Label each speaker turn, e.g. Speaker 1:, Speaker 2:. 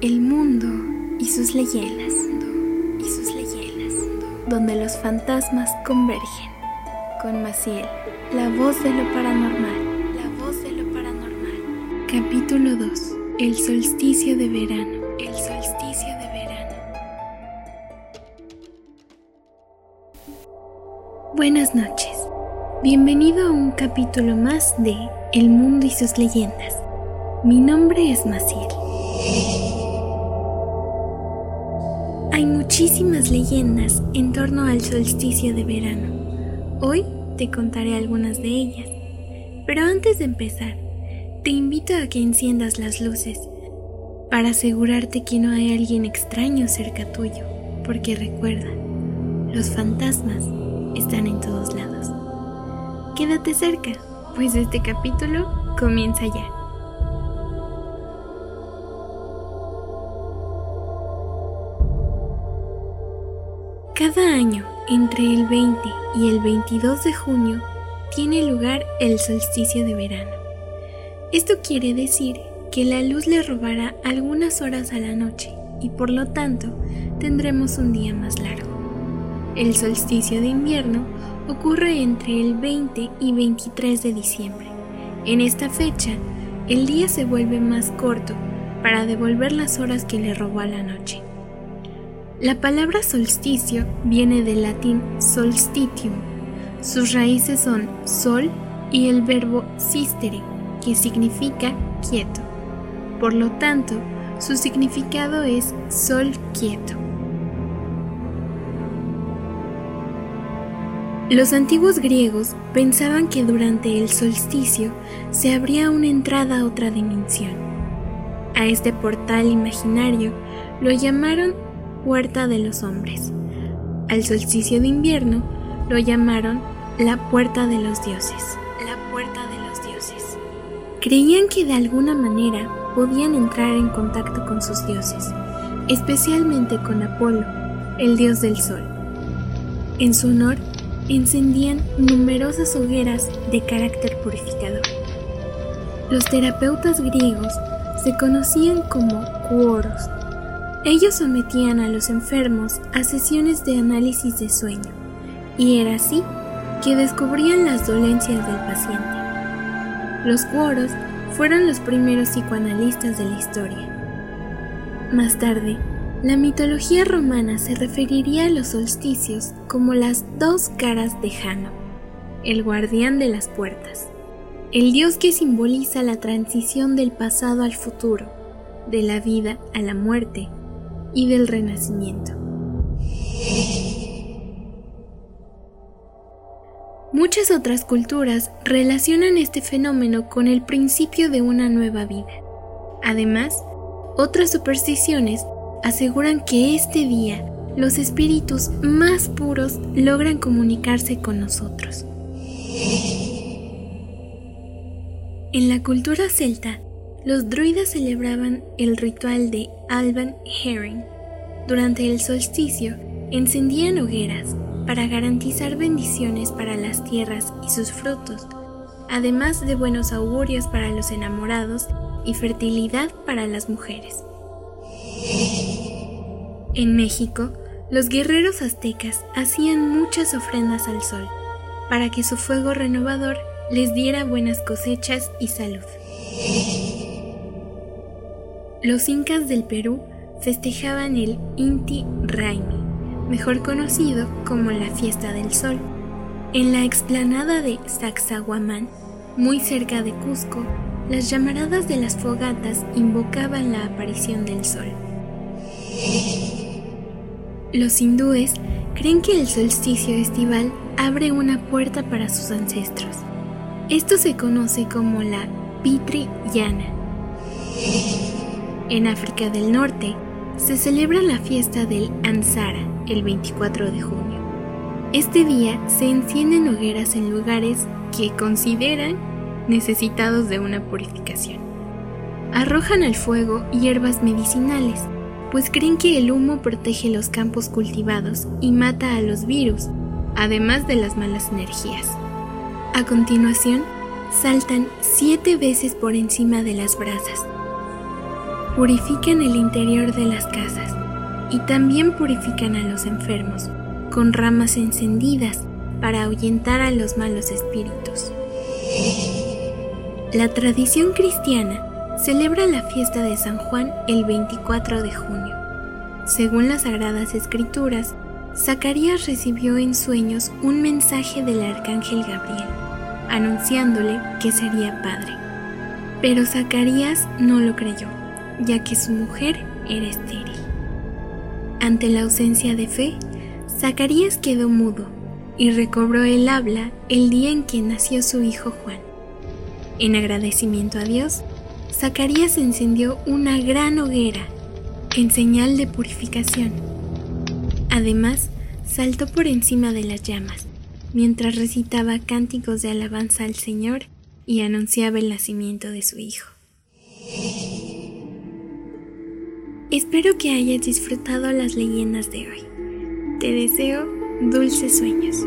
Speaker 1: El mundo y sus leyendas. Y sus leyendas. Donde los fantasmas convergen. Con Maciel, la voz de lo paranormal. La voz de lo paranormal. Capítulo 2. El solsticio de verano. El solsticio de verano. Buenas noches. Bienvenido a un capítulo más de El mundo y sus leyendas. Mi nombre es Maciel. Hay muchísimas leyendas en torno al solsticio de verano. Hoy te contaré algunas de ellas. Pero antes de empezar, te invito a que enciendas las luces para asegurarte que no hay alguien extraño cerca tuyo, porque recuerda, los fantasmas están en todos lados. Quédate cerca, pues este capítulo comienza ya. Cada año, entre el 20 y el 22 de junio, tiene lugar el solsticio de verano. Esto quiere decir que la luz le robará algunas horas a la noche y por lo tanto tendremos un día más largo. El solsticio de invierno ocurre entre el 20 y 23 de diciembre. En esta fecha, el día se vuelve más corto para devolver las horas que le robó a la noche. La palabra solsticio viene del latín solstitium. Sus raíces son sol y el verbo sistere, que significa quieto. Por lo tanto, su significado es sol quieto. Los antiguos griegos pensaban que durante el solsticio se abría una entrada a otra dimensión. A este portal imaginario lo llamaron puerta de los hombres. Al solsticio de invierno lo llamaron la puerta de los dioses. La puerta de los dioses. Creían que de alguna manera podían entrar en contacto con sus dioses, especialmente con Apolo, el dios del sol. En su honor, encendían numerosas hogueras de carácter purificador. Los terapeutas griegos se conocían como cuoros ellos sometían a los enfermos a sesiones de análisis de sueño, y era así que descubrían las dolencias del paciente. Los cuoros fueron los primeros psicoanalistas de la historia. Más tarde, la mitología romana se referiría a los solsticios como las dos caras de Jano, el guardián de las puertas, el dios que simboliza la transición del pasado al futuro, de la vida a la muerte, y del Renacimiento. Muchas otras culturas relacionan este fenómeno con el principio de una nueva vida. Además, otras supersticiones aseguran que este día los espíritus más puros logran comunicarse con nosotros. En la cultura celta, los druidas celebraban el ritual de Alban Herring. Durante el solsticio, encendían hogueras para garantizar bendiciones para las tierras y sus frutos, además de buenos augurios para los enamorados y fertilidad para las mujeres. En México, los guerreros aztecas hacían muchas ofrendas al sol, para que su fuego renovador les diera buenas cosechas y salud. Los incas del Perú festejaban el Inti Raimi, mejor conocido como la Fiesta del Sol. En la explanada de Sacsayhuamán, muy cerca de Cusco, las llamaradas de las fogatas invocaban la aparición del sol. Los hindúes creen que el solsticio estival abre una puerta para sus ancestros. Esto se conoce como la Pitri Yana. En África del Norte se celebra la fiesta del Ansara el 24 de junio. Este día se encienden hogueras en lugares que consideran necesitados de una purificación. Arrojan al fuego hierbas medicinales, pues creen que el humo protege los campos cultivados y mata a los virus, además de las malas energías. A continuación, saltan siete veces por encima de las brasas purifican el interior de las casas y también purifican a los enfermos con ramas encendidas para ahuyentar a los malos espíritus. La tradición cristiana celebra la fiesta de San Juan el 24 de junio. Según las Sagradas Escrituras, Zacarías recibió en sueños un mensaje del arcángel Gabriel, anunciándole que sería padre. Pero Zacarías no lo creyó, ya que su mujer era estéril. Ante la ausencia de fe, Zacarías quedó mudo y recobró el habla el día en que nació su hijo Juan. En agradecimiento a Dios, Zacarías encendió una gran hoguera en señal de purificación. Además, saltó por encima de las llamas mientras recitaba cánticos de alabanza al Señor y anunciaba el nacimiento de su hijo. Espero que hayas disfrutado las leyendas de hoy. Te deseo dulces sueños.